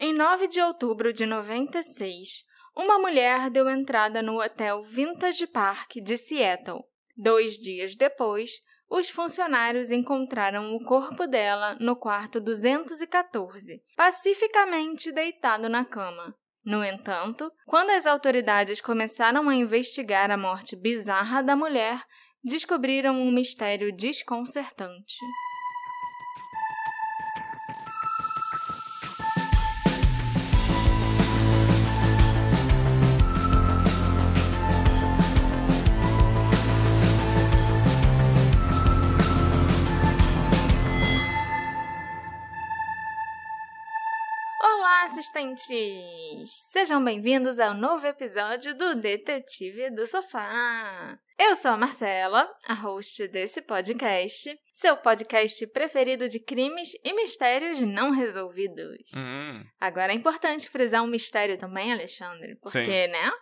Em 9 de outubro de 96, uma mulher deu entrada no hotel Vintage Park de Seattle. Dois dias depois, os funcionários encontraram o corpo dela no quarto 214, pacificamente deitado na cama. No entanto, quando as autoridades começaram a investigar a morte bizarra da mulher, descobriram um mistério desconcertante. Assistentes! Sejam bem-vindos ao novo episódio do Detetive do Sofá. Eu sou a Marcela, a host desse podcast, seu podcast preferido de crimes e mistérios não resolvidos. Hum, Agora é importante frisar um mistério também, Alexandre, porque, Sim. né?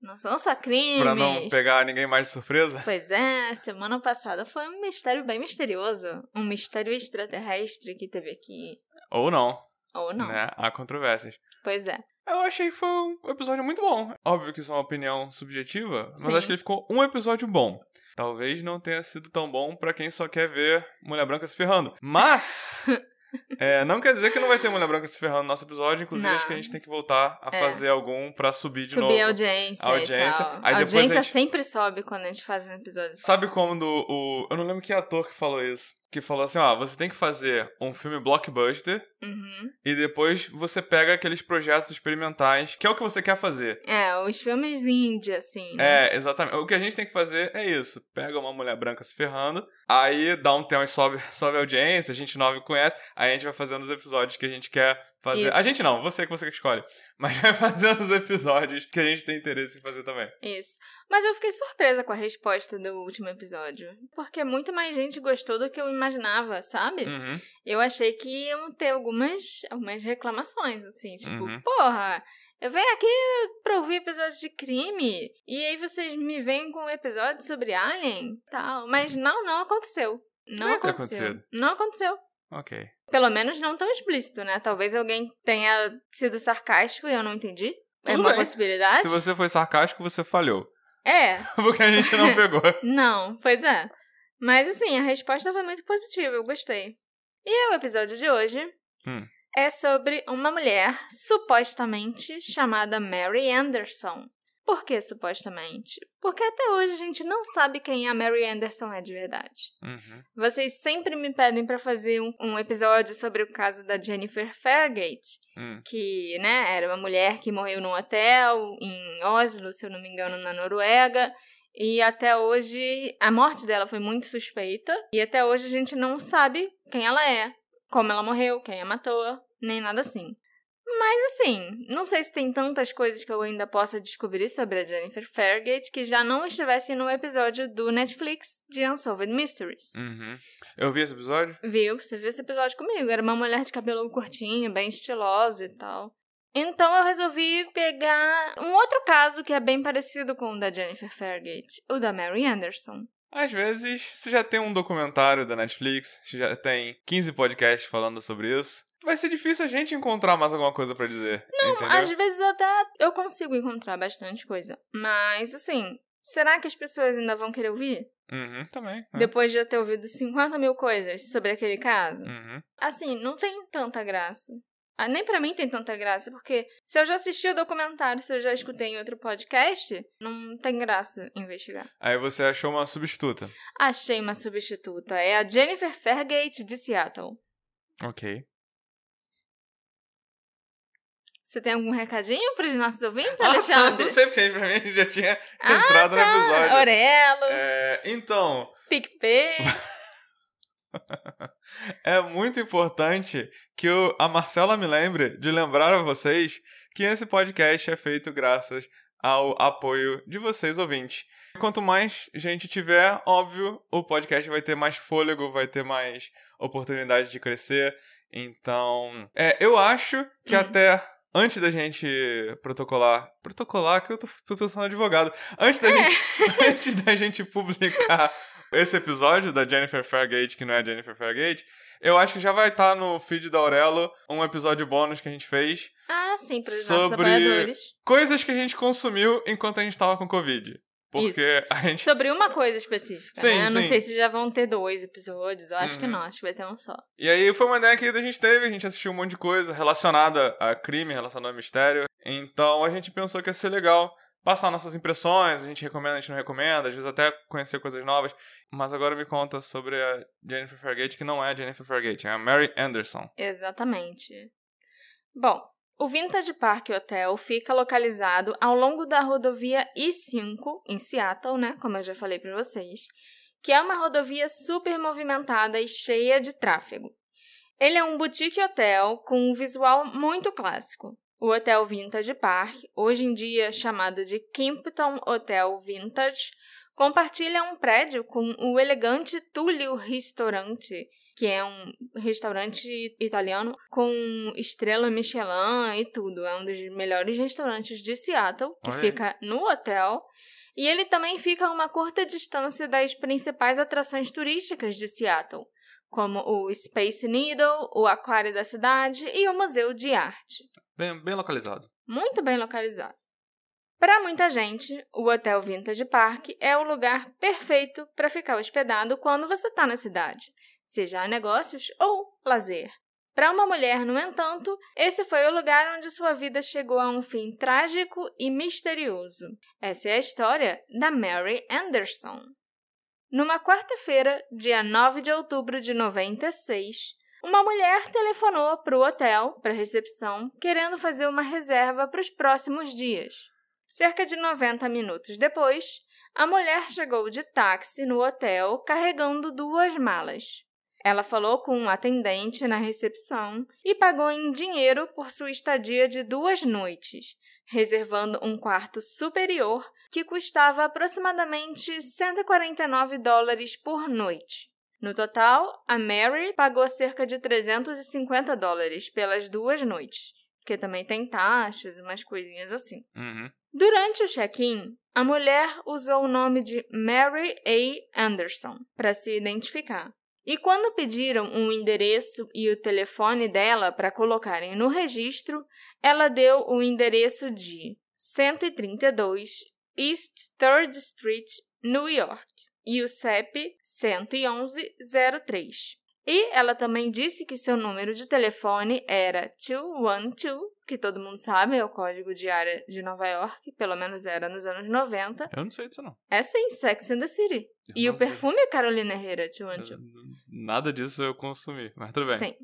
Não são só crimes. pra não pegar ninguém mais de surpresa. Pois é, semana passada foi um mistério bem misterioso. Um mistério extraterrestre que teve aqui. Ou não, Ou não. né? Há controvérsias. Pois é. Eu achei que foi um episódio muito bom. Óbvio que isso é uma opinião subjetiva, mas Sim. acho que ele ficou um episódio bom. Talvez não tenha sido tão bom pra quem só quer ver Mulher Branca se ferrando. Mas é, não quer dizer que não vai ter Mulher Branca se ferrando no nosso episódio. Inclusive, Não. acho que a gente tem que voltar a É. fazer algum pra subir de Subir novo. a audiência. a audiência. Aí a audiência a gente- sempre sobe quando a gente faz um episódio. Sabe quando o. Eu não lembro que ator que falou isso. Que falou assim: ó, você tem que fazer um filme blockbuster Uhum. e depois você pega aqueles projetos experimentais, que é o que você quer fazer. É, os filmes indie, assim. né? É, exatamente. O que a gente tem que fazer é isso. Pega uma mulher branca se ferrando, aí dá um tema e sobe, sobe a audiência, a gente nova conhece, aí a gente vai fazendo os episódios que a gente quer fazer. Isso. A gente não, você que você que escolhe. Mas vai fazendo os episódios que a gente tem interesse em fazer também. Isso. Mas eu fiquei surpresa com a resposta do último episódio. Porque muito mais gente gostou do que eu imaginava, sabe? Uhum. Eu achei que iam ter algumas, algumas reclamações, assim. Tipo, Uhum. porra, eu venho aqui pra ouvir episódios de crime. E aí vocês me vêm com um episódio sobre Alien tal. Mas não, não aconteceu. Não ter aconteceu. Não aconteceu. Ok. Pelo menos não tão explícito, né? Talvez alguém tenha sido sarcástico e eu não entendi. é Tudo uma bem. possibilidade? Se você foi sarcástico, você falhou. É, Porque a gente não pegou. não, pois é. Mas assim, a resposta foi muito positiva, eu gostei. E o episódio de hoje Hum. é sobre uma mulher supostamente chamada Mary Anderson. Por que supostamente? Porque até hoje a gente não sabe quem a Mary Anderson é de verdade. Uhum. Vocês sempre me pedem pra fazer um, um episódio sobre o caso da Jennifer Fairgate, Hum. que, né, era uma mulher que morreu num hotel em Oslo, se eu não me engano, na Noruega. E até hoje a morte dela foi muito suspeita. E até hoje a gente não sabe quem ela é, como ela morreu, quem a matou, nem nada assim. Mas assim, não sei se tem tantas coisas que eu ainda possa descobrir sobre a Jennifer Fairgate que já não estivessem no episódio do Netflix de Unsolved Mysteries. Uhum. Eu vi esse episódio? Viu? Você viu esse episódio comigo. Era uma mulher de cabelo curtinho, bem estilosa e tal. Então eu resolvi pegar um outro caso que é bem parecido com o da Jennifer Fairgate, o da Mary Anderson. Às vezes, você já tem um documentário da Netflix, você já tem 15 podcasts falando sobre isso. Vai ser difícil a gente encontrar mais alguma coisa pra dizer. entendeu? Às vezes até eu consigo encontrar bastante coisa. Mas, assim, será que as pessoas ainda vão querer ouvir? Uhum, também. é. Depois de eu ter ouvido 50 mil coisas sobre aquele caso? Uhum. Assim, não tem tanta graça. Ah, nem pra mim tem tanta graça, porque se eu já assisti o documentário, se eu já escutei em outro podcast, não tem graça investigar. Aí você achou uma substituta. Achei uma substituta. É a Jennifer Fairgate de Seattle. Ok. Você tem algum recadinho pros nossos ouvintes, Ah, Alexandre? não sei, porque pra mim já tinha Ah, entrado tá. no episódio. Orelo, É, então, PicPay. é muito importante que o- a Marcela me lembre de lembrar a vocês que esse podcast é feito graças ao apoio de vocês ouvintes. Quanto mais gente tiver, óbvio, o podcast vai ter mais fôlego, vai ter mais oportunidade de crescer. Então, é, eu acho que Hum. até antes da gente protocolar, protocolar que eu tô, tô pensando advogado, antes da, gente, antes da gente publicar esse episódio da Jennifer Fairgate, que não é a Jennifer Fairgate, Eu acho que já vai estar no feed da Aurelo um episódio bônus que a gente fez. Ah, sim, para os nossos apoiadores. Coisas que a gente consumiu enquanto a gente estava com Covid. Porque Isso. a gente. Sobre uma coisa específica. Sim, né? Eu não sei se já vão ter dois episódios. Eu acho uhum. que não, acho que vai ter um só. E aí foi uma ideia que a gente teve, a gente assistiu um monte de coisa relacionada a crime, relacionada a mistério. Então a gente pensou que ia ser legal passar nossas impressões, a gente recomenda, a gente não recomenda, às vezes até conhecer coisas novas. Mas agora me conta sobre a Jennifer Fargate, que não é a Jennifer Fargate, é a Mary Anderson. Exatamente. Bom, o Vintage Park Hotel fica localizado ao longo da rodovia I-5, em Seattle, né, como eu já falei para vocês, que é uma rodovia super movimentada e cheia de tráfego. Ele é um boutique hotel com um visual muito clássico. O Hotel Vintage Park, hoje em dia chamado de Kimpton Hotel Vintage, compartilha um prédio com o elegante Tullio Ristorante, que é um restaurante italiano com estrela Michelin e tudo. É um dos melhores restaurantes de Seattle, que Oi. fica no hotel. E ele também fica a uma curta distância das principais atrações turísticas de Seattle, como o Space Needle, o Aquário da Cidade e o Museu de Arte. Bem, bem localizado. Muito bem localizado. Para muita gente, o Hotel Vintage Park é o lugar perfeito para ficar hospedado quando você está na cidade, seja negócios ou lazer. Para uma mulher, no entanto, esse foi o lugar onde sua vida chegou a um fim trágico e misterioso. Essa é a história da Mary Anderson. Numa quarta-feira, dia 9 de outubro de 96, uma mulher telefonou para o hotel, para a recepção, querendo fazer uma reserva para os próximos dias. Cerca de 90 minutos depois, a mulher chegou de táxi no hotel carregando duas malas. Ela falou com um atendente na recepção e pagou em dinheiro por sua estadia de duas noites, reservando um quarto superior que custava aproximadamente 149 dólares por noite. No total, a Mary pagou cerca de 350 dólares pelas duas noites, porque também tem taxas e umas coisinhas assim. Uhum. Durante o check-in, a mulher usou o nome de Mary A. Anderson para se identificar. E quando pediram um endereço e o telefone dela para colocarem no registro, ela deu o endereço de 132 East 3rd Street, New York e o CEP 11103. E ela também disse que seu número de telefone era 212, que todo mundo sabe, é o código de área de Nova York, pelo menos era nos anos 90. Eu não sei disso não. É sim, Sex and the City. Eu e o perfume é Carolina Herrera 212. Nada disso eu consumi, mas tudo bem. Sim.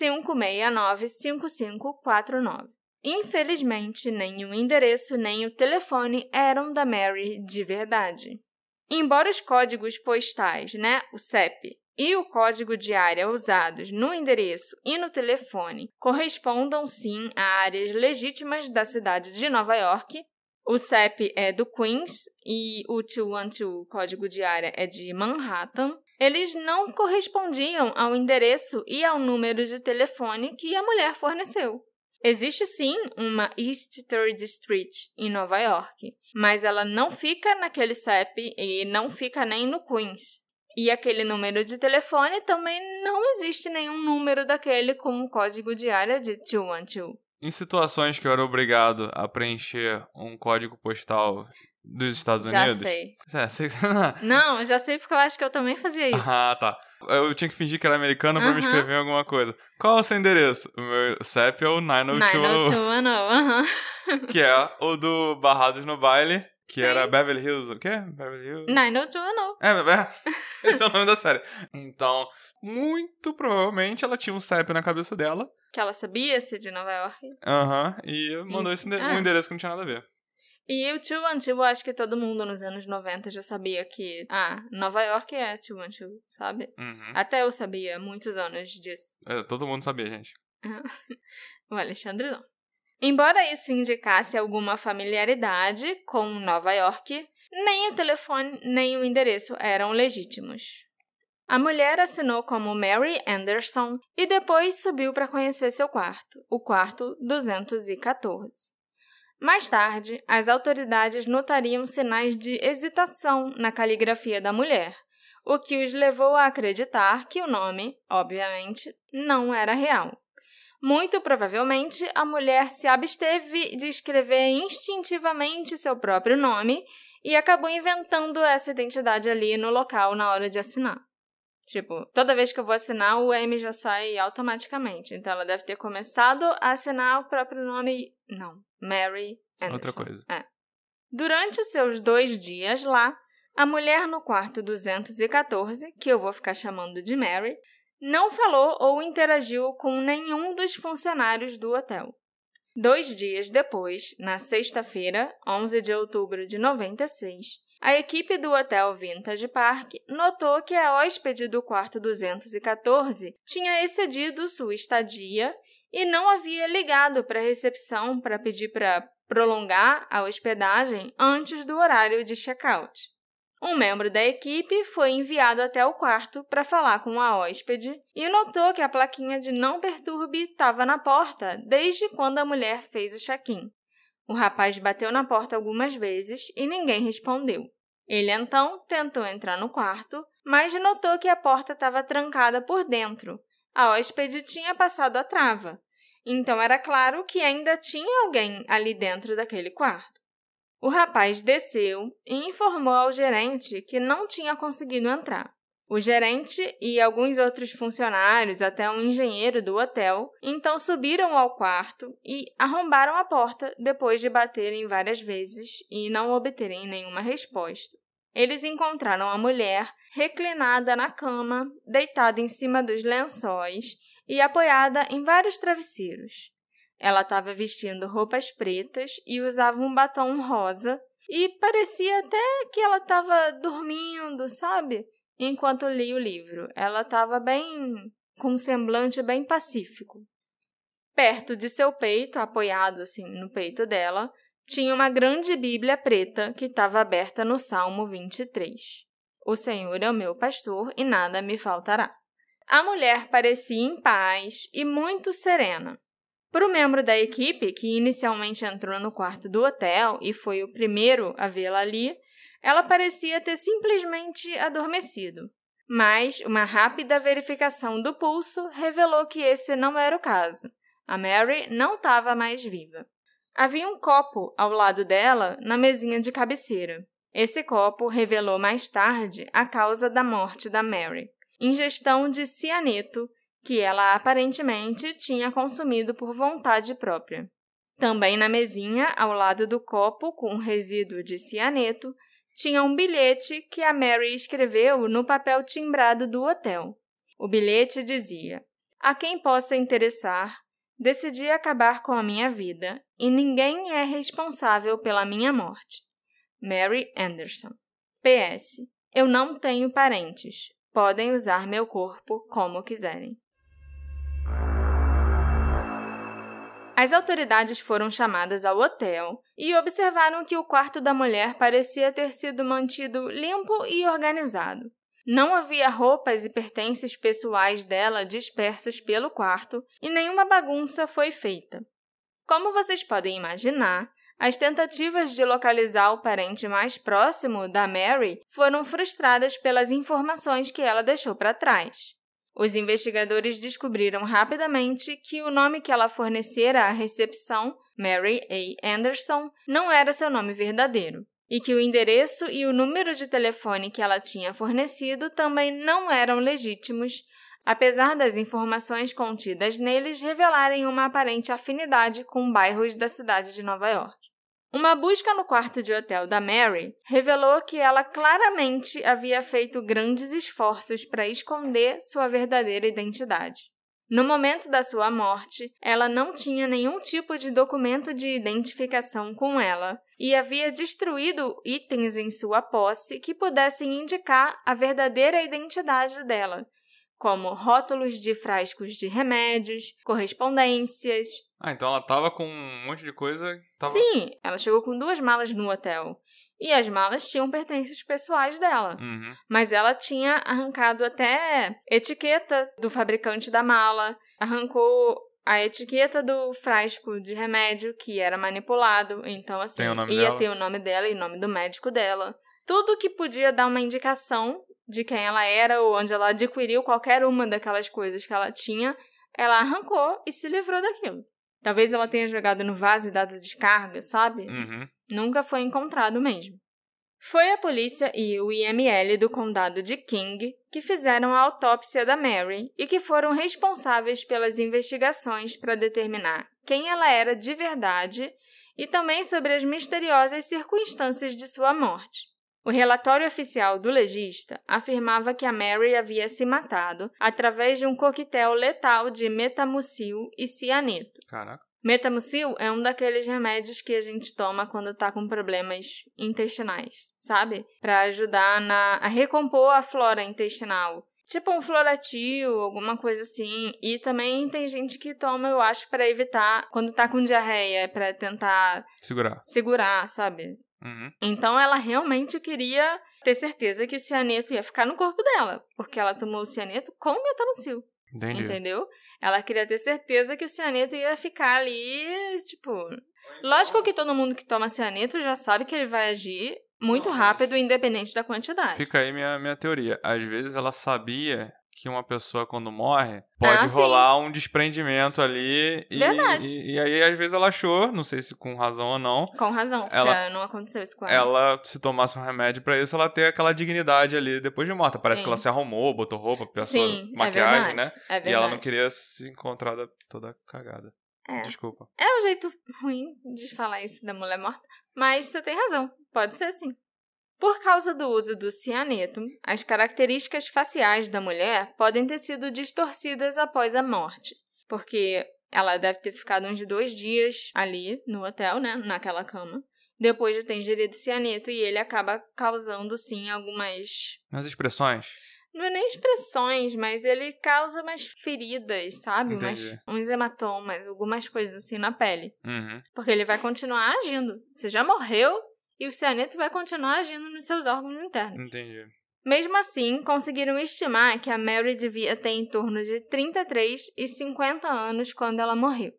569-5549. Infelizmente, nem o endereço nem o telefone eram da Mary de verdade. Embora os códigos postais, né, o CEP, e o código de área usados no endereço e no telefone correspondam sim a áreas legítimas da cidade de Nova York, o CEP é do Queens e o 212 código de área é de Manhattan. Eles não correspondiam ao endereço e ao número de telefone que a mulher forneceu. Existe sim uma East 3rd Street em Nova York, mas ela não fica naquele CEP e não fica nem no Queens. E aquele número de telefone também não existe nenhum número daquele com um código de área de 212. Em situações que eu era obrigado a preencher um código postal dos Estados já Unidos? Sei. É, sei. não, já sei porque eu acho que eu também fazia isso. Ah, tá. Eu tinha que fingir que era americano pra uh -huh. me inscrever em alguma coisa. Qual é o seu endereço? O meu CEP é o 90210. 90210, aham. que é o do Barrados no Baile, que Sim. era Beverly Hills. O quê? Beverly Hills? 90210. É, é, esse é o nome da série. Então, muito provavelmente ela tinha um CEP na cabeça dela. Que ela sabia ser de Nova York. Aham, e mandou esse ah. um endereço que não tinha nada a ver. E o Tio Antigo, acho que todo mundo nos anos 90 já sabia que, ah, Nova York é Tio Antigo, sabe? Uhum. Até eu sabia, muitos anos disso. É, todo mundo sabia, gente. o Alexandre não. Embora isso indicasse alguma familiaridade com Nova York, nem o telefone nem o endereço eram legítimos. A mulher assinou como Mary Anderson e depois subiu para conhecer seu quarto, o quarto 214. Mais tarde, as autoridades notariam sinais de hesitação na caligrafia da mulher, o que os levou a acreditar que o nome, obviamente, não era real. Muito provavelmente, a mulher se absteve de escrever instintivamente seu próprio nome e acabou inventando essa identidade ali no local na hora de assinar. Tipo, toda vez que eu vou assinar, o M já sai automaticamente. Então ela deve ter começado a assinar o próprio nome. Não, Mary Anderson. Outra coisa. É. Durante os seus dois dias lá, a mulher no quarto 214, que eu vou ficar chamando de Mary, não falou ou interagiu com nenhum dos funcionários do hotel. Dois dias depois, na sexta-feira, 11 de outubro de 96, a equipe do Hotel Vintage Park notou que a hóspede do quarto 214 tinha excedido sua estadia e não havia ligado para a recepção para pedir para prolongar a hospedagem antes do horário de check-out. Um membro da equipe foi enviado até o quarto para falar com a hóspede e notou que a plaquinha de não perturbe estava na porta desde quando a mulher fez o check-in. O rapaz bateu na porta algumas vezes e ninguém respondeu. Ele então tentou entrar no quarto, mas notou que a porta estava trancada por dentro. A hóspede tinha passado a trava, então era claro que ainda tinha alguém ali dentro daquele quarto. O rapaz desceu e informou ao gerente que não tinha conseguido entrar. O gerente e alguns outros funcionários, até um engenheiro do hotel, então subiram ao quarto e arrombaram a porta depois de baterem várias vezes e não obterem nenhuma resposta. Eles encontraram a mulher reclinada na cama, deitada em cima dos lençóis e apoiada em vários travesseiros. Ela estava vestindo roupas pretas e usava um batom rosa, e parecia até que ela estava dormindo, sabe? Enquanto lia o livro. Ela estava bem. com um semblante bem pacífico. Perto de seu peito, apoiado assim no peito dela, tinha uma grande Bíblia preta que estava aberta no Salmo 23. O Senhor é o meu pastor e nada me faltará. A mulher parecia em paz e muito serena. Para o membro da equipe, que inicialmente entrou no quarto do hotel e foi o primeiro a vê-la ali, ela parecia ter simplesmente adormecido. Mas uma rápida verificação do pulso revelou que esse não era o caso. A Mary não estava mais viva. Havia um copo ao lado dela na mesinha de cabeceira. Esse copo revelou mais tarde a causa da morte da Mary: ingestão de cianeto que ela aparentemente tinha consumido por vontade própria. Também na mesinha, ao lado do copo com resíduo de cianeto, tinha um bilhete que a Mary escreveu no papel timbrado do hotel. O bilhete dizia: A quem possa interessar, decidi acabar com a minha vida e ninguém é responsável pela minha morte. Mary Anderson. PS. Eu não tenho parentes. Podem usar meu corpo como quiserem. As autoridades foram chamadas ao hotel e observaram que o quarto da mulher parecia ter sido mantido limpo e organizado. Não havia roupas e pertences pessoais dela dispersos pelo quarto e nenhuma bagunça foi feita. Como vocês podem imaginar, as tentativas de localizar o parente mais próximo da Mary foram frustradas pelas informações que ela deixou para trás. Os investigadores descobriram rapidamente que o nome que ela fornecera à recepção, Mary A. Anderson, não era seu nome verdadeiro, e que o endereço e o número de telefone que ela tinha fornecido também não eram legítimos, apesar das informações contidas neles revelarem uma aparente afinidade com bairros da cidade de Nova York. Uma busca no quarto de hotel da Mary revelou que ela claramente havia feito grandes esforços para esconder sua verdadeira identidade. No momento da sua morte, ela não tinha nenhum tipo de documento de identificação com ela e havia destruído itens em sua posse que pudessem indicar a verdadeira identidade dela, como rótulos de frascos de remédios, correspondências. Ah, então ela tava com um monte de coisa. Tava... Sim, ela chegou com duas malas no hotel. E as malas tinham pertences pessoais dela. Uhum. Mas ela tinha arrancado até etiqueta do fabricante da mala, arrancou a etiqueta do frasco de remédio que era manipulado. Então, assim, ia dela. ter o nome dela e o nome do médico dela. Tudo que podia dar uma indicação de quem ela era ou onde ela adquiriu qualquer uma daquelas coisas que ela tinha, ela arrancou e se livrou daquilo. Talvez ela tenha jogado no vaso e dado descarga, sabe? Uhum. Nunca foi encontrado mesmo. Foi a polícia e o IML do condado de King que fizeram a autópsia da Mary e que foram responsáveis pelas investigações para determinar quem ela era de verdade e também sobre as misteriosas circunstâncias de sua morte. O relatório oficial do legista afirmava que a Mary havia se matado através de um coquetel letal de metamucil e cianeto. Caraca. Metamucil é um daqueles remédios que a gente toma quando tá com problemas intestinais, sabe? Para ajudar na, a recompor a flora intestinal. Tipo um floratil, alguma coisa assim. E também tem gente que toma, eu acho, para evitar quando tá com diarreia, para tentar Segurar. segurar, sabe? Uhum. Então ela realmente queria ter certeza que o cianeto ia ficar no corpo dela, porque ela tomou o cianeto com metamucil. Entendi. Entendeu? Ela queria ter certeza que o cianeto ia ficar ali, tipo. Lógico que todo mundo que toma cianeto já sabe que ele vai agir muito rápido, independente da quantidade. Fica aí minha, minha teoria. Às vezes ela sabia que uma pessoa, quando morre, pode Ah, sim. rolar um desprendimento ali. E, Verdade. E, e aí, às vezes, ela achou, não sei se com razão ou não, Com razão, Ela- não aconteceu isso com ela. ela, se tomasse um remédio pra isso, ela ter aquela dignidade ali depois de morta. Parece Sim. que ela se arrumou, botou roupa, pensou Sim, maquiagem, é né? verdade. É E ela não queria se encontrar da- toda cagada. É. Desculpa. É um jeito ruim de falar isso da mulher morta, mas você tem razão, pode ser assim. Por causa do uso do cianeto, as características faciais da mulher podem ter sido distorcidas após a morte, porque ela deve ter ficado uns dois dias ali no hotel, né, naquela cama, depois de ter ingerido cianeto e ele acaba causando, sim, algumas Nas expressões, não é nem expressões, mas ele causa umas feridas, sabe? Umas, uns hematomas, algumas coisas assim na pele. uhum. Porque ele vai continuar agindo. Você já morreu e o cianeto vai continuar agindo nos seus órgãos internos. entendi. Mesmo assim, conseguiram estimar que a Mary devia ter em torno de 33 e 50 anos quando ela morreu.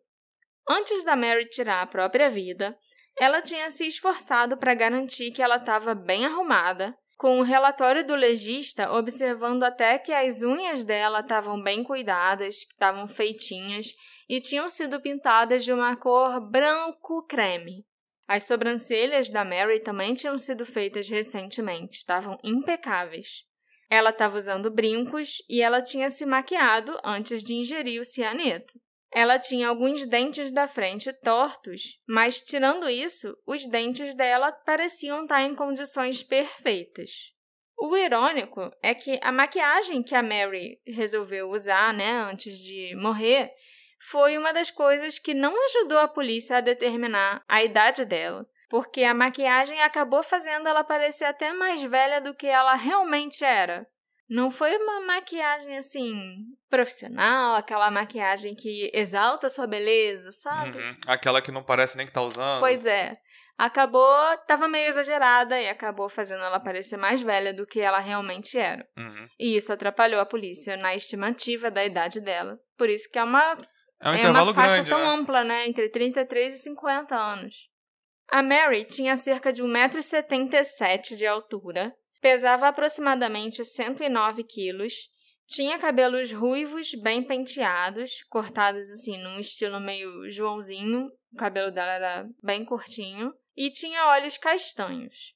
Antes da Mary tirar a própria vida, ela tinha se esforçado para garantir que ela estava bem arrumada, com o relatório do legista observando até que as unhas dela estavam bem cuidadas, que estavam feitinhas e tinham sido pintadas de uma cor branco-creme. As sobrancelhas da Mary também tinham sido feitas recentemente, estavam impecáveis. Ela estava usando brincos e ela tinha se maquiado antes de ingerir o cianeto. Ela tinha alguns dentes da frente tortos, mas tirando isso, os dentes dela pareciam estar em condições perfeitas. O irônico é que a maquiagem que a Mary resolveu usar, né, antes de morrer, foi uma das coisas que não ajudou a polícia a determinar a idade dela, porque a maquiagem acabou fazendo ela parecer até mais velha do que ela realmente era. Não foi uma maquiagem assim profissional, aquela maquiagem que exalta sua beleza, sabe? Uhum. Aquela que não parece nem que tá usando. Pois é. Acabou, tava meio exagerada e acabou fazendo ela parecer mais velha do que ela realmente era. Uhum. E isso atrapalhou a polícia na estimativa da idade dela. Por isso que é uma É um é intervalo uma faixa grande, tão né? ampla, né? Entre 33 e 50 anos. A Mary tinha cerca de 1,77m de altura, pesava aproximadamente 109 quilos, tinha cabelos ruivos bem penteados, cortados assim num estilo meio Joãozinho, o cabelo dela era bem curtinho, e tinha olhos castanhos.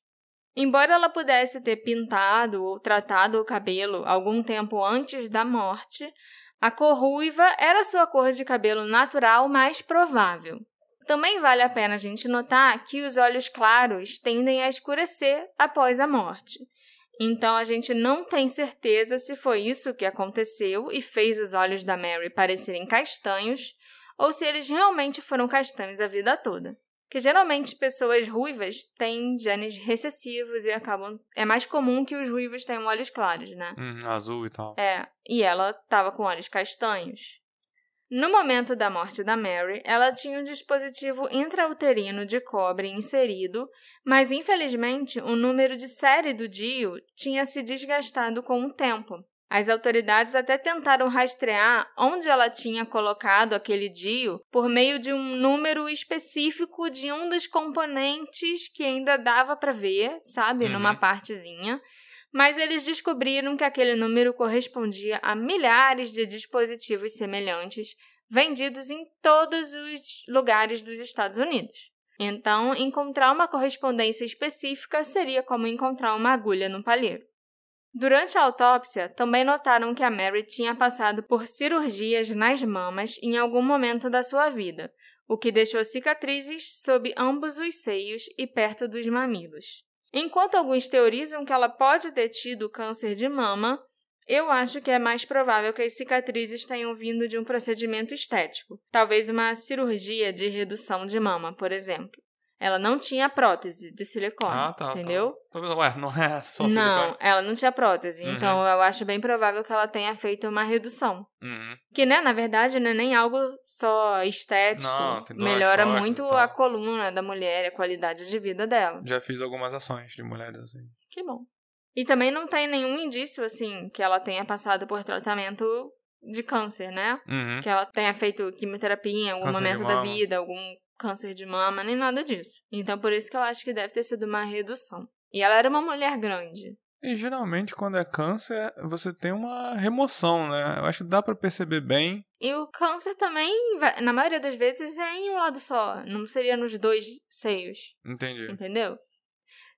Embora ela pudesse ter pintado ou tratado o cabelo algum tempo antes da morte, a cor ruiva era sua cor de cabelo natural mais provável. Também vale a pena a gente notar que os olhos claros tendem a escurecer após a morte. Então a gente não tem certeza se foi isso que aconteceu e fez os olhos da Mary parecerem castanhos ou se eles realmente foram castanhos a vida toda. Que geralmente pessoas ruivas têm genes recessivos e acabam. É mais comum que os ruivos tenham olhos claros, né? Uhum, azul e tal. É, e ela estava com olhos castanhos. No momento da morte da Mary, ela tinha um dispositivo intrauterino de cobre inserido, mas infelizmente o número de série do DIU tinha se desgastado com o tempo. As autoridades até tentaram rastrear onde ela tinha colocado aquele DIU por meio de um número específico de um dos componentes que ainda dava para ver, sabe, Uhum. numa partezinha mas eles descobriram que aquele número correspondia a milhares de dispositivos semelhantes vendidos em todos os lugares dos Estados Unidos. Então, encontrar uma correspondência específica seria como encontrar uma agulha no palheiro. Durante a autópsia, também notaram que a Mary tinha passado por cirurgias nas mamas em algum momento da sua vida, o que deixou cicatrizes sob ambos os seios e perto dos mamilos. Enquanto alguns teorizam que ela pode ter tido câncer de mama, eu acho que é mais provável que as cicatrizes tenham vindo de um procedimento estético, talvez uma cirurgia de redução de mama, por exemplo. Ela não tinha prótese de silicone, ah, tá, tá. entendeu? Tá. Ué, não é só silicone? Não, ela não tinha prótese. Uhum. Então, eu acho bem provável que ela tenha feito uma redução. Uhum. Que, né, na verdade, não é nem algo só estético. Não, Melhora muito a coluna da mulher e a qualidade de vida dela. Já fiz algumas ações de mulheres assim. Que bom. E também não tem nenhum indício, assim, que ela tenha passado por tratamento de câncer, né? Uhum. Que ela tenha feito quimioterapia em algum câncer momento da vida, algum câncer de mama, nem nada disso. Então, por isso que eu acho que deve ter sido uma redução. E ela era uma mulher grande. E geralmente, quando é câncer, você tem uma remoção, né? Eu acho que dá para perceber bem. E o câncer também, na maioria das vezes, é em um lado só. Não seria nos dois seios. Entendi. Entendeu?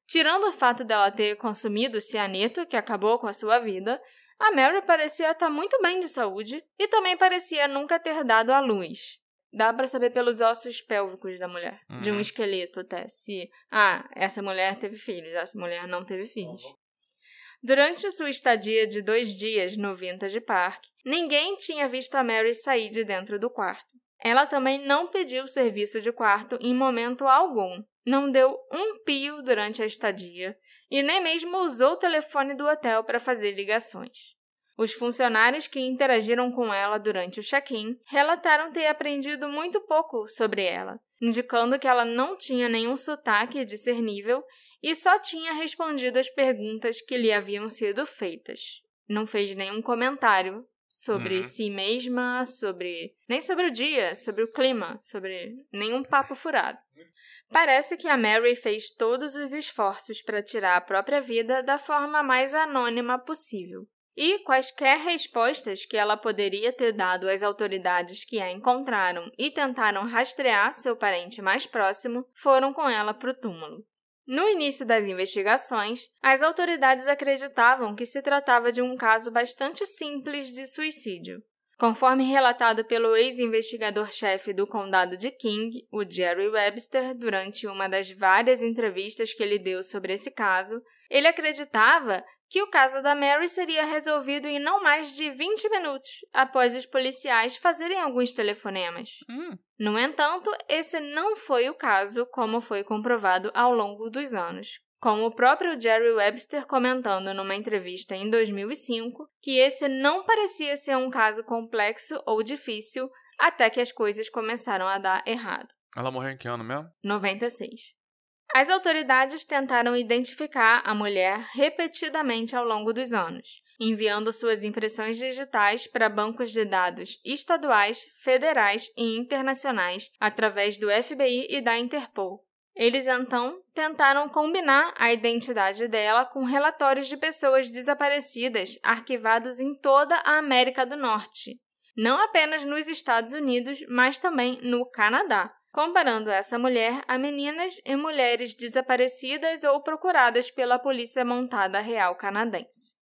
Tirando o fato dela ter consumido cianeto, que acabou com a sua vida, a Mary parecia estar muito bem de saúde e também parecia nunca ter dado à luz. Dá para saber pelos ossos pélvicos da mulher, uhum. de um uhum. esqueleto até, se, ah, essa mulher teve filhos, essa mulher não teve filhos. Durante sua estadia de dois dias no Vintage Park, ninguém tinha visto a Mary sair de dentro do quarto. Ela também não pediu serviço de quarto em momento algum, não deu um pio durante a estadia e nem mesmo usou o telefone do hotel para fazer ligações. Os funcionários que interagiram com ela durante o check-in relataram ter aprendido muito pouco sobre ela, indicando que ela não tinha nenhum sotaque discernível e só tinha respondido às perguntas que lhe haviam sido feitas. Não fez nenhum comentário sobre uhum. si mesma, sobre nem sobre o dia, sobre o clima, sobre nenhum papo furado. Parece que a Mary fez todos os esforços para tirar a própria vida da forma mais anônima possível e quaisquer respostas que ela poderia ter dado às autoridades que a encontraram e tentaram rastrear seu parente mais próximo foram com ela para o túmulo. No início das investigações, as autoridades acreditavam que se tratava de um caso bastante simples de suicídio. Conforme relatado pelo ex-investigador-chefe do condado de King, o Jerry Webster, durante uma das várias entrevistas que ele deu sobre esse caso, ele acreditava que o caso da Mary seria resolvido em não mais de 20 minutos após os policiais fazerem alguns telefonemas. Hum. No entanto, esse não foi o caso, como foi comprovado ao longo dos anos. Com o próprio Jerry Webster comentando numa entrevista em 2005 que esse não parecia ser um caso complexo ou difícil até que as coisas começaram a dar errado. Ela morreu em que ano mesmo? 96. As autoridades tentaram identificar a mulher repetidamente ao longo dos anos, enviando suas impressões digitais para bancos de dados estaduais, federais e internacionais através do FBI e da Interpol. Eles então tentaram combinar a identidade dela com relatórios de pessoas desaparecidas arquivados em toda a América do Norte, não apenas nos Estados Unidos, mas também no Canadá comparando essa mulher a meninas e mulheres desaparecidas ou procuradas pela Polícia Montada Real Canadense.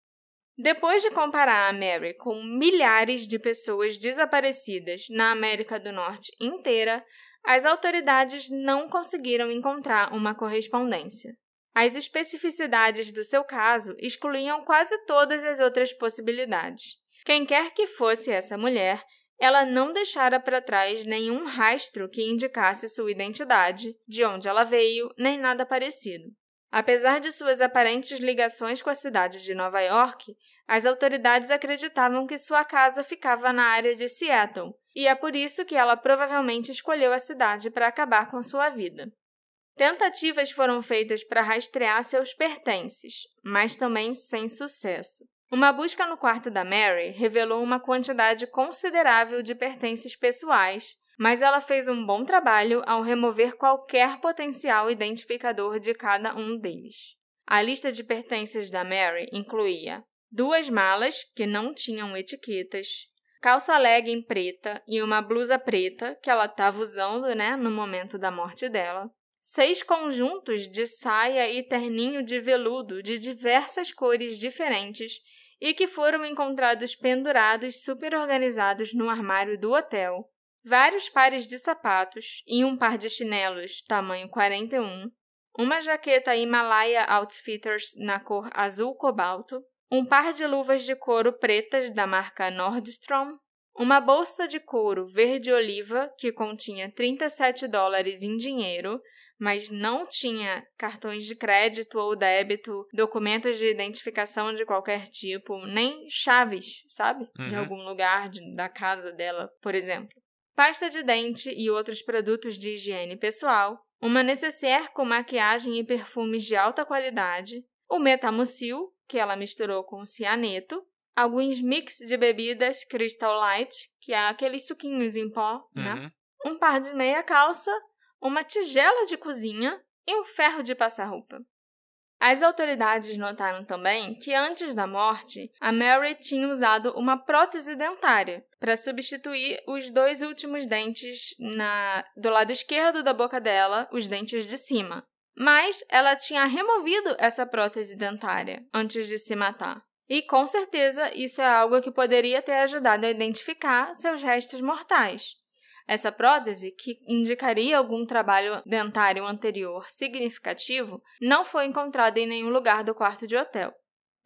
Depois de comparar a Mary com milhares de pessoas desaparecidas na América do Norte inteira, as autoridades não conseguiram encontrar uma correspondência. As especificidades do seu caso excluíam quase todas as outras possibilidades. Quem quer que fosse essa mulher ela não deixara para trás nenhum rastro que indicasse sua identidade, de onde ela veio, nem nada parecido. Apesar de suas aparentes ligações com a cidade de Nova York, as autoridades acreditavam que sua casa ficava na área de Seattle, e é por isso que ela provavelmente escolheu a cidade para acabar com sua vida. Tentativas foram feitas para rastrear seus pertences, mas também sem sucesso. Uma busca no quarto da Mary revelou uma quantidade considerável de pertences pessoais, mas ela fez um bom trabalho ao remover qualquer potencial identificador de cada um deles. A lista de pertences da Mary incluía duas malas que não tinham etiquetas, calça legging preta e uma blusa preta que ela estava usando, né, no momento da morte dela. Seis conjuntos de saia e terninho de veludo de diversas cores diferentes e que foram encontrados pendurados super organizados no armário do hotel. Vários pares de sapatos e um par de chinelos tamanho 41, uma jaqueta Himalaya Outfitters na cor azul cobalto, um par de luvas de couro pretas da marca Nordstrom, uma bolsa de couro verde-oliva que continha 37 dólares em dinheiro, mas não tinha cartões de crédito ou débito, documentos de identificação de qualquer tipo, nem chaves, sabe? Uhum. De algum lugar de, da casa dela, por exemplo. Pasta de dente e outros produtos de higiene pessoal, uma necessaire com maquiagem e perfumes de alta qualidade, o metamucil, que ela misturou com cianeto, alguns mix de bebidas Crystal Light, que é aqueles suquinhos em pó, né? uhum. né? Um par de meia calça, uma tigela de cozinha e um ferro de passar roupa. As autoridades notaram também que antes da morte, a Mary tinha usado uma prótese dentária para substituir os dois últimos dentes na, do lado esquerdo da boca dela, os dentes de cima. Mas ela tinha removido essa prótese dentária antes de se matar. E com certeza isso é algo que poderia ter ajudado a identificar seus restos mortais. Essa prótese, que indicaria algum trabalho dentário anterior significativo, não foi encontrada em nenhum lugar do quarto de hotel.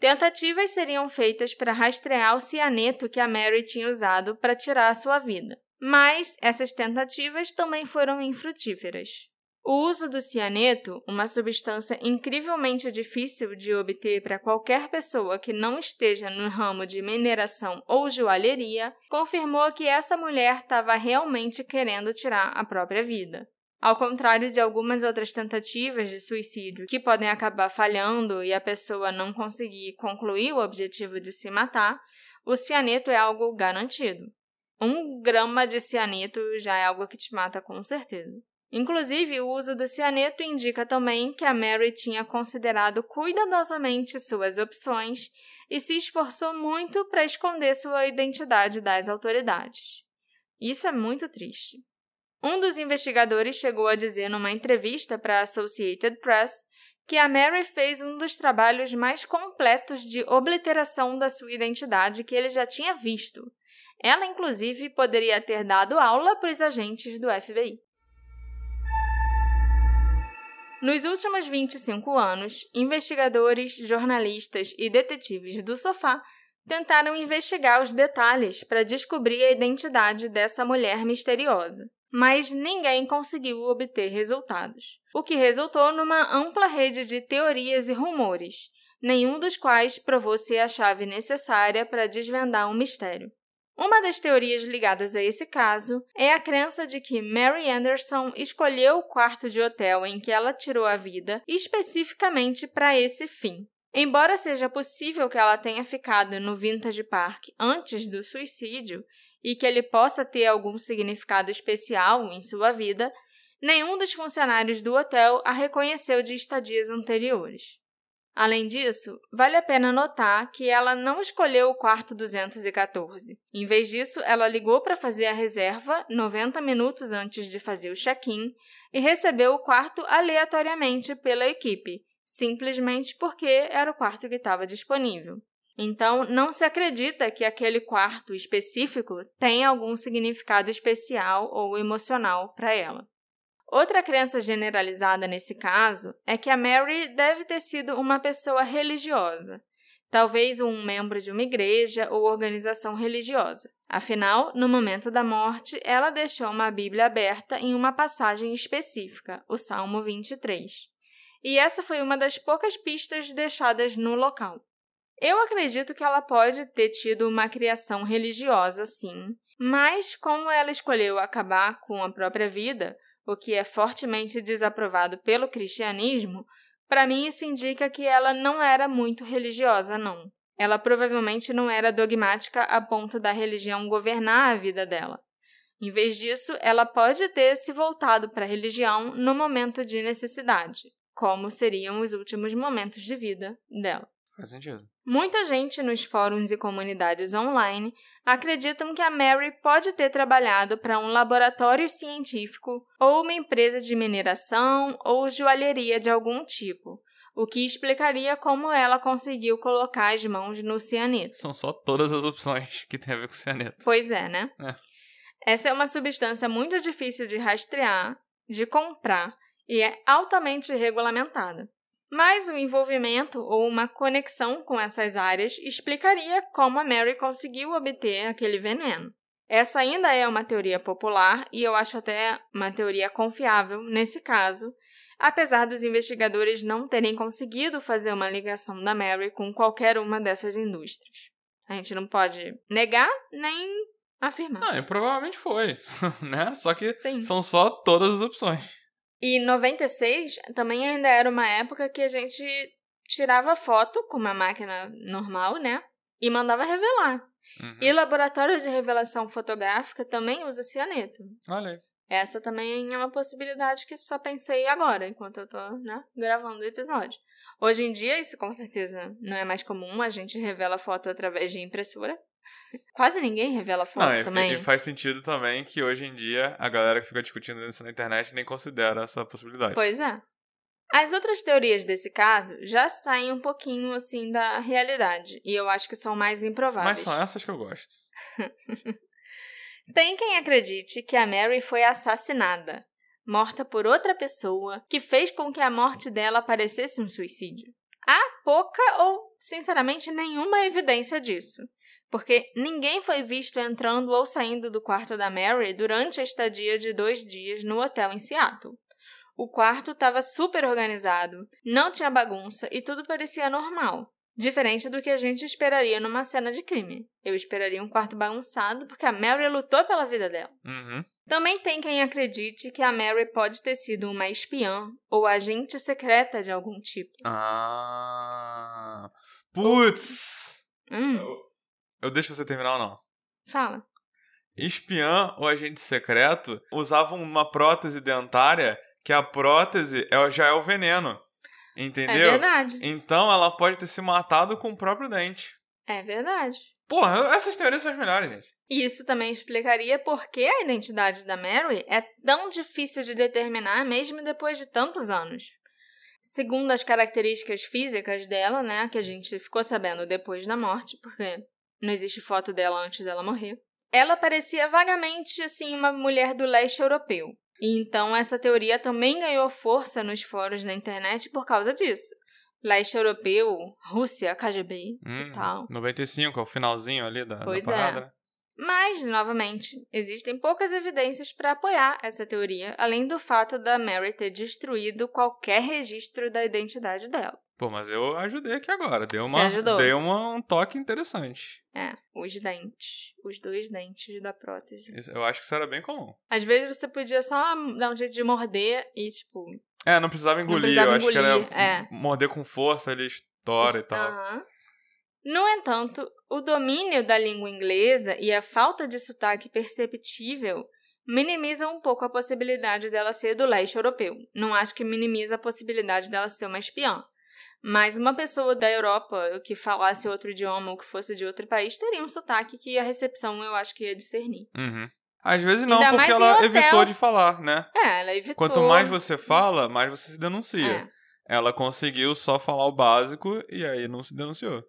Tentativas seriam feitas para rastrear o cianeto que a Mary tinha usado para tirar a sua vida, mas essas tentativas também foram infrutíferas. O uso do cianeto, uma substância incrivelmente difícil de obter para qualquer pessoa que não esteja no ramo de mineração ou joalheria, confirmou que essa mulher estava realmente querendo tirar a própria vida. Ao contrário de algumas outras tentativas de suicídio que podem acabar falhando e a pessoa não conseguir concluir o objetivo de se matar, o cianeto é algo garantido. Um grama de cianeto já é algo que te mata com certeza. Inclusive, o uso do cianeto indica também que a Mary tinha considerado cuidadosamente suas opções e se esforçou muito para esconder sua identidade das autoridades. Isso é muito triste. Um dos investigadores chegou a dizer numa entrevista para a Associated Press que a Mary fez um dos trabalhos mais completos de obliteração da sua identidade que ele já tinha visto. Ela, inclusive, poderia ter dado aula para os agentes do FBI. Nos últimos 25 anos, investigadores, jornalistas e detetives do sofá tentaram investigar os detalhes para descobrir a identidade dessa mulher misteriosa, mas ninguém conseguiu obter resultados, o que resultou numa ampla rede de teorias e rumores, nenhum dos quais provou ser a chave necessária para desvendar um mistério. Uma das teorias ligadas a esse caso é a crença de que Mary Anderson escolheu o quarto de hotel em que ela tirou a vida especificamente para esse fim. Embora seja possível que ela tenha ficado no Vintage Park antes do suicídio e que ele possa ter algum significado especial em sua vida, nenhum dos funcionários do hotel a reconheceu de estadias anteriores. Além disso, vale a pena notar que ela não escolheu o quarto 214. Em vez disso, ela ligou para fazer a reserva 90 minutos antes de fazer o check-in e recebeu o quarto aleatoriamente pela equipe, simplesmente porque era o quarto que estava disponível. Então, não se acredita que aquele quarto específico tenha algum significado especial ou emocional para ela. Outra crença generalizada nesse caso é que a Mary deve ter sido uma pessoa religiosa, talvez um membro de uma igreja ou organização religiosa. Afinal, no momento da morte, ela deixou uma Bíblia aberta em uma passagem específica, o Salmo 23. E essa foi uma das poucas pistas deixadas no local. Eu acredito que ela pode ter tido uma criação religiosa, sim, mas como ela escolheu acabar com a própria vida, o que é fortemente desaprovado pelo cristianismo, para mim isso indica que ela não era muito religiosa, não. Ela provavelmente não era dogmática a ponto da religião governar a vida dela. Em vez disso, ela pode ter se voltado para a religião no momento de necessidade. como seriam os últimos momentos de vida dela. Faz sentido. Muita gente nos fóruns e comunidades online acreditam que a Mary pode ter trabalhado para um laboratório científico ou uma empresa de mineração ou joalheria de algum tipo, o que explicaria como ela conseguiu colocar as mãos no cianeto. São só todas as opções que tem a ver com cianeto. Pois é, né? É. Essa é uma substância muito difícil de rastrear, de comprar e é altamente regulamentada. Mas o envolvimento ou uma conexão com essas áreas explicaria como a Mary conseguiu obter aquele veneno. Essa ainda é uma teoria popular e eu acho até uma teoria confiável nesse caso, apesar dos investigadores não terem conseguido fazer uma ligação da Mary com qualquer uma dessas indústrias. A gente não pode negar nem afirmar. Não, provavelmente foi, né? Só que Sim. são só todas as opções. E 96 também ainda era uma época que a gente tirava foto com uma máquina normal, né? E mandava revelar. Uhum. E laboratório de revelação fotográfica também usa cianeto. Olha aí. Essa também é uma possibilidade que só pensei agora, enquanto eu tô, né, gravando o episódio. Hoje em dia, isso com certeza não é mais comum, a gente revela foto através de impressora. Quase ninguém revela foto Não, e- também. E, faz sentido também que hoje em dia a galera que fica discutindo isso na internet nem considera essa possibilidade. Pois é. As outras teorias desse caso já saem um pouquinho assim da realidade, e eu acho que são mais improváveis. Mas são essas que eu gosto. Tem quem acredite que a Mary foi assassinada, morta por outra pessoa, que fez com que a morte dela parecesse um suicídio. Há pouca ou, sinceramente, nenhuma evidência disso, porque ninguém foi visto entrando ou saindo do quarto da Mary durante a estadia de dois dias no hotel em Seattle. O quarto estava super organizado, não tinha bagunça e tudo parecia normal. Diferente do que a gente esperaria numa cena de crime. Eu esperaria um quarto bagunçado porque a Mary lutou pela vida dela. Uhum. Também tem quem acredite que a Mary pode ter sido uma espiã ou agente secreta de algum tipo. Ah. Putz! Hum, Eu deixo você terminar ou não? fala. Espiã ou agente secreto usavam uma prótese dentária que a prótese é- já é o veneno. É Entendeu? verdade. então ela pode ter se matado com o próprio dente. É verdade. Porra, essas teorias são as melhores, gente. E isso também explicaria por que a identidade da Mary é tão difícil de determinar mesmo depois de tantos anos. Segundo as características físicas dela, né, que a gente ficou sabendo depois da morte, porque não existe foto dela antes dela morrer, ela parecia vagamente assim uma mulher do leste europeu. E então essa teoria também ganhou força nos fóruns da internet por causa disso. Leste europeu, Rússia, KGB Hum, e tal. 95, é o finalzinho ali da, da Pois é. parada. né? Mas, novamente, existem poucas evidências para apoiar essa teoria, além do fato da Mary ter destruído qualquer registro da identidade dela. Pô, mas eu ajudei aqui agora. Você uma, ajudou. dei uma, um toque interessante. É, os dentes. Os dois dentes da prótese. Isso- Eu acho que isso era bem comum. Às vezes você podia só dar um jeito de morder e, tipo. É, não precisava engolir. precisava eu acho que engolir, era é. morder com força, ele estoura e tal. Aham. No entanto, o domínio da língua inglesa e a falta de sotaque perceptível minimizam um pouco a possibilidade dela ser do leste europeu. Não acho que minimiza a possibilidade dela ser uma espiã. Mas uma pessoa da Europa que falasse outro idioma ou que fosse de outro país teria um sotaque que a recepção eu acho que ia discernir. Uhum. Às vezes não, Ainda porque ela hotel. evitou de falar, né? É, ela evitou. Quanto mais você fala, mais você se denuncia. É. Ela conseguiu só falar o básico e aí não se denunciou.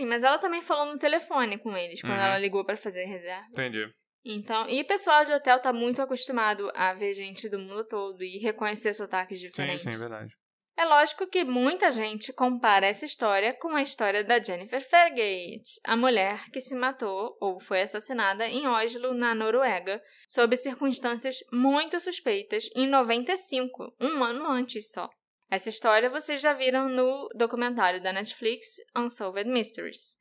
Sim, mas ela também falou no telefone com eles quando Uhum. ela ligou para fazer reserva. Entendi. Então, e o pessoal de hotel tá muito acostumado a ver gente do mundo todo e reconhecer sotaques Sim, diferentes. sim, verdade. É lógico que muita gente compara essa história com a história da Jennifer Fairgate, a mulher que se matou ou foi assassinada em Oslo, na Noruega, sob circunstâncias muito suspeitas em 95, um ano antes só. Essa história vocês já viram no documentário da Netflix Unsolved Mysteries.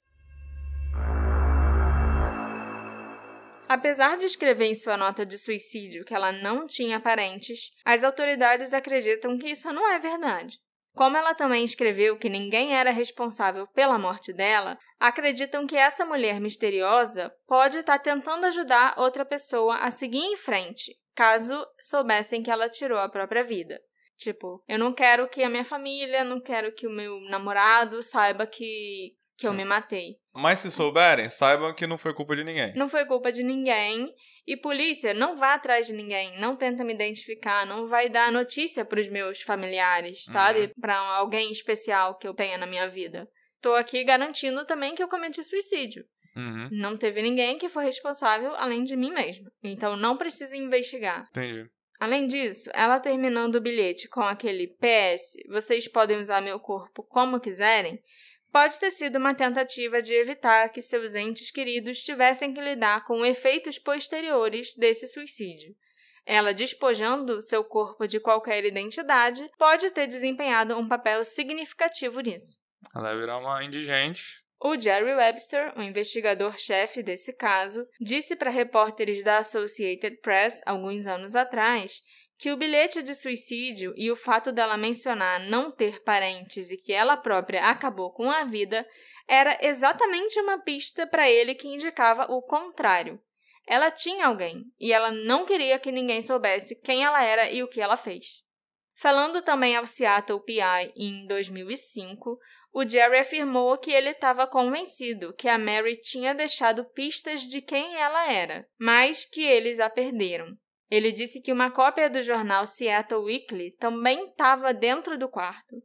Apesar de escrever em sua nota de suicídio que ela não tinha parentes, as autoridades acreditam que isso não é verdade. Como ela também escreveu que ninguém era responsável pela morte dela, acreditam que essa mulher misteriosa pode estar tentando ajudar outra pessoa a seguir em frente, caso soubessem que ela tirou a própria vida. Tipo, eu não quero que a minha família, não quero que o meu namorado saiba que, que eu me matei. Mas se souberem, saibam que não foi culpa de ninguém. Não foi culpa de ninguém. E polícia, não vá atrás de ninguém. Não tenta me identificar. Não vai dar notícia pros meus familiares, sabe? Uhum. Pra alguém especial que eu tenha na minha vida. Tô aqui garantindo também que eu cometi suicídio. Uhum. Não teve ninguém que for responsável além de mim mesma. Então não precisa investigar. Entendi. Além disso, ela terminando o bilhete com aquele PS, vocês podem usar meu corpo como quiserem, pode ter sido uma tentativa de evitar que seus entes queridos tivessem que lidar com efeitos posteriores desse suicídio. Ela despojando seu corpo de qualquer identidade pode ter desempenhado um papel significativo nisso. Ela vai virar uma indigente. O Jerry Webster, o investigador-chefe desse caso, disse para repórteres da Associated Press alguns anos atrás que o bilhete de suicídio e o fato dela mencionar não ter parentes e que ela própria acabou com a vida era exatamente uma pista para ele que indicava o contrário. Ela tinha alguém e ela não queria que ninguém soubesse quem ela era e o que ela fez. Falando também ao Seattle PI em 2005, o Jerry afirmou que ele estava convencido que a Mary tinha deixado pistas de quem ela era, mas que eles a perderam. Ele disse que uma cópia do jornal Seattle Weekly também estava dentro do quarto.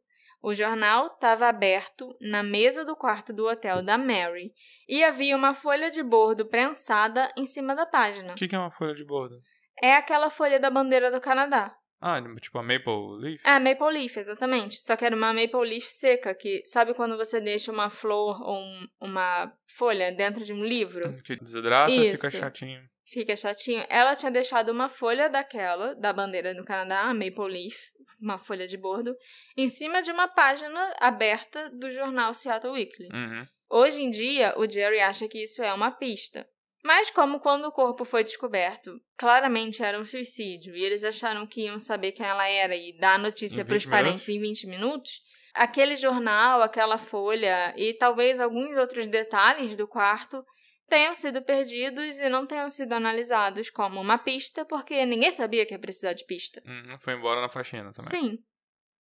O jornal estava aberto na mesa do quarto do hotel da Mary e havia uma folha de bordo prensada em cima da página. O que, que é uma folha de bordo? É aquela folha da bandeira do Canadá. Ah, tipo a Maple Leaf? É, Maple Leaf, exatamente. Só que era uma Maple Leaf seca, que sabe quando você deixa uma flor ou um- uma folha dentro de um livro? Que desidrata e fica chatinho. Fica chatinho. Ela tinha deixado uma folha daquela, da bandeira do Canadá, a Maple Leaf, uma folha de bordo, em cima de uma página aberta do jornal Seattle Weekly. Uhum. Hoje em dia, o Jerry acha que isso é uma pista. Mas como quando o corpo foi descoberto, claramente era um suicídio, e eles acharam que iam saber quem ela era e dar a notícia para os 20 parentes em 20 minutos, aquele jornal, aquela folha e talvez alguns outros detalhes do quarto tenham sido perdidos e não tenham sido analisados como uma pista, porque ninguém sabia que ia precisar de pista. Uhum. Foi embora na faxina também. Sim.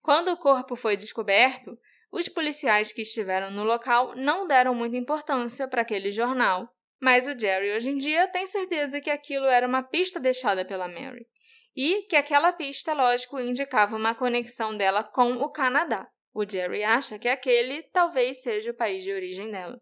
Quando o corpo foi descoberto, os policiais que estiveram no local não deram muita importância para aquele jornal. Mas o Jerry hoje em dia tem certeza que aquilo era uma pista deixada pela Mary. E que aquela pista, lógico, indicava uma conexão dela com o Canadá. O Jerry acha que aquele talvez seja o país de origem dela.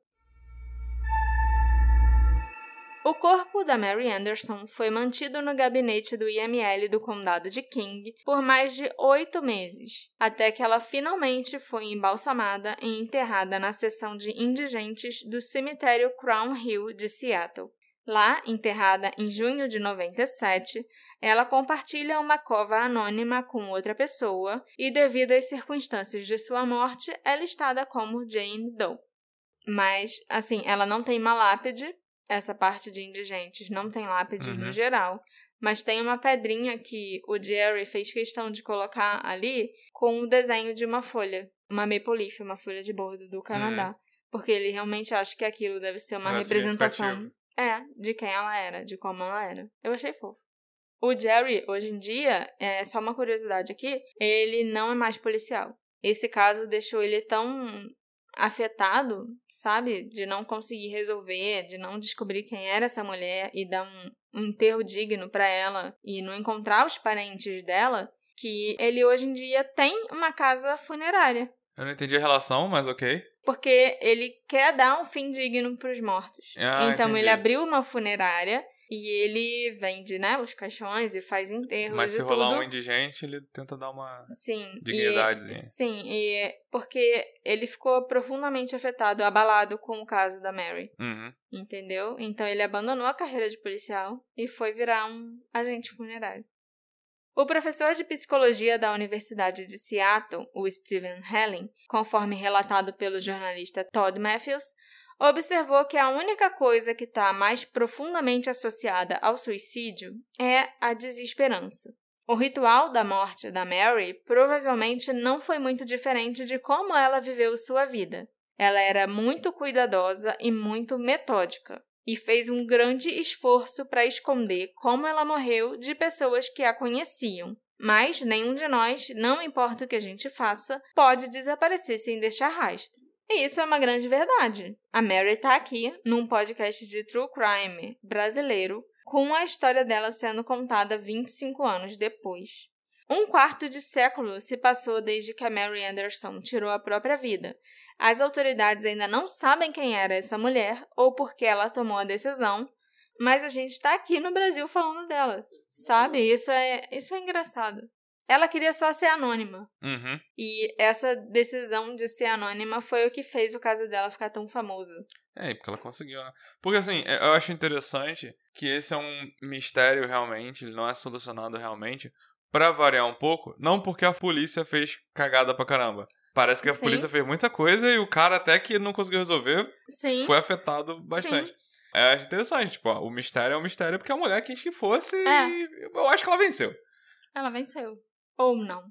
O corpo da Mary Anderson foi mantido no gabinete do IML do condado de King por mais de oito meses, até que ela finalmente foi embalsamada e enterrada na seção de indigentes do cemitério Crown Hill de Seattle. Lá, enterrada em junho de 97, ela compartilha uma cova anônima com outra pessoa e, devido às circunstâncias de sua morte, é listada como Jane Doe. Mas, assim, ela não tem uma lápide, essa parte de indigentes não tem lápides Uhum. no geral, mas tem uma pedrinha que o Jerry fez questão de colocar ali com o desenho de uma folha, uma maple leaf, uma folha de bordo do Canadá, porque ele realmente acha que aquilo deve ser uma Uhum. É representação é de quem ela era, de como ela era. Eu achei fofo. O Jerry, hoje em dia, é só uma curiosidade aqui, ele não é mais policial. Esse caso deixou ele tão afetado, sabe? De não conseguir resolver, de não descobrir quem era essa mulher e dar um, um enterro digno pra ela e não encontrar os parentes dela, que ele hoje em dia tem uma casa funerária. Eu não entendi a relação, mas ok. Porque ele quer dar um fim digno pros mortos. Ah, então entendi. ele abriu uma funerária e ele vende, né, os caixões e faz enterros Mas se rolar tudo. um indigente, ele tenta dar uma. Sim. Dignidadezinha. E, sim, e porque ele ficou profundamente afetado, abalado com o caso da Mary, Uhum. entendeu? Então ele abandonou a carreira de policial e foi virar um agente funerário. O professor de psicologia da Universidade de Seattle, o Stephen Helling, conforme relatado pelo jornalista Todd Matthews, observou que a única coisa que está mais profundamente associada ao suicídio é a desesperança. O ritual da morte da Mary provavelmente não foi muito diferente de como ela viveu sua vida. Ela era muito cuidadosa e muito metódica, e fez um grande esforço para esconder como ela morreu de pessoas que a conheciam. Mas nenhum de nós, não importa o que a gente faça, pode desaparecer sem deixar rastro. E isso é uma grande verdade. A Mary tá aqui num podcast de true crime brasileiro, com a história dela sendo contada 25 anos depois. Um quarto de século se passou desde que a Mary Anderson tirou a própria vida. As autoridades ainda não sabem quem era essa mulher ou por que ela tomou a decisão, mas a gente está aqui no Brasil falando dela. Sabe? Isso é, isso é engraçado. Ela queria só ser anônima. Uhum. E essa decisão de ser anônima foi o que fez o caso dela ficar tão famoso. É, porque ela conseguiu, né? Porque assim, é, eu acho interessante que esse é um mistério realmente, ele não é solucionado realmente. Pra variar um pouco, não porque a polícia fez cagada pra caramba. Parece que a Sim. polícia fez muita coisa e o cara, até que não conseguiu resolver, Sim. foi afetado bastante. É acho interessante, tipo, ó, o mistério é um mistério porque a mulher quis que fosse É. e eu acho que ela venceu. Ela venceu. Ou não.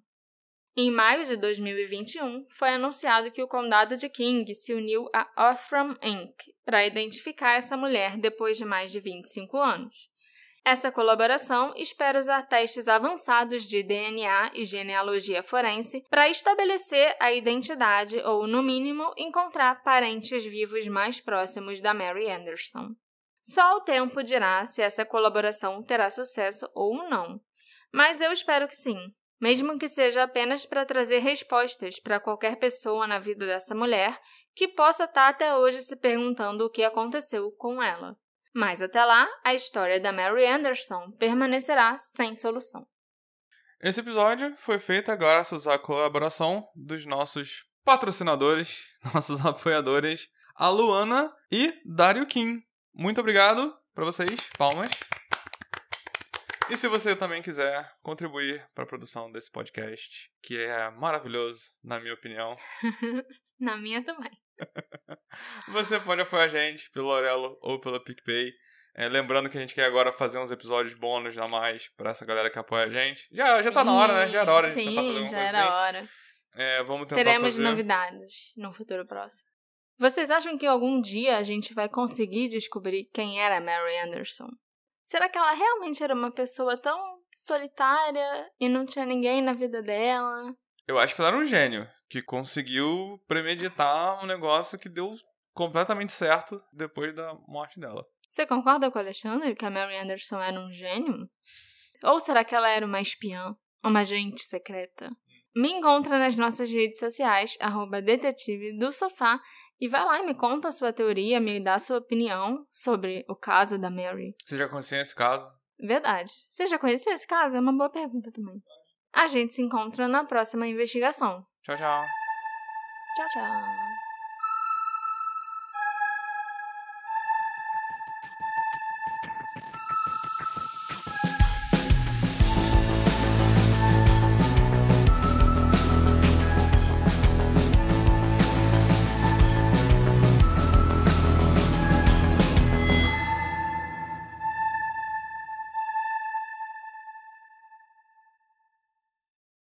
Em maio de 2021, foi anunciado que o condado de King se uniu a Othram Inc. para identificar essa mulher depois de mais de 25 anos. Essa colaboração espera usar testes avançados de DNA e genealogia forense para estabelecer a identidade ou, no mínimo, encontrar parentes vivos mais próximos da Mary Anderson. Só o tempo dirá se essa colaboração terá sucesso ou não. Mas eu espero que sim, mesmo que seja apenas para trazer respostas para qualquer pessoa na vida dessa mulher que possa estar até hoje se perguntando o que aconteceu com ela. Mas até lá, a história da Mary Anderson permanecerá sem solução. Esse episódio foi feito graças à colaboração dos nossos patrocinadores, nossos apoiadores, a Luana e Dario Kim. Muito obrigado para vocês, palmas. E se você também quiser contribuir para a produção desse podcast, que é maravilhoso, na minha opinião, Na minha também. você pode apoiar a gente pelo Orelo ou pela PicPay. É, lembrando que a gente quer agora fazer uns episódios bônus a mais pra essa galera que apoia a gente. Já, já tá na hora, né? Já era hora de Sim, tentar fazer já era assim. hora. É, vamos tentar Teremos fazer. novidades no futuro próximo. Vocês acham que algum dia a gente vai conseguir descobrir quem era a Mary Anderson? Será que ela realmente era uma pessoa tão solitária e não tinha ninguém na vida dela? Eu acho que ela era um gênio que conseguiu premeditar um negócio que deu completamente certo depois da morte dela. Você concorda com o Alexandre que a Mary Anderson era um gênio? Ou será que ela era uma espiã, uma agente secreta? Me encontra nas nossas redes sociais, arroba detetive do sofá, e vai lá e me conta a sua teoria, me dá a sua opinião sobre o caso da Mary. Você já conhecia esse caso? Verdade. Você já conhecia esse caso? É uma boa pergunta também. A gente se encontra na próxima investigação. Tchau, tchau. Tchau, tchau.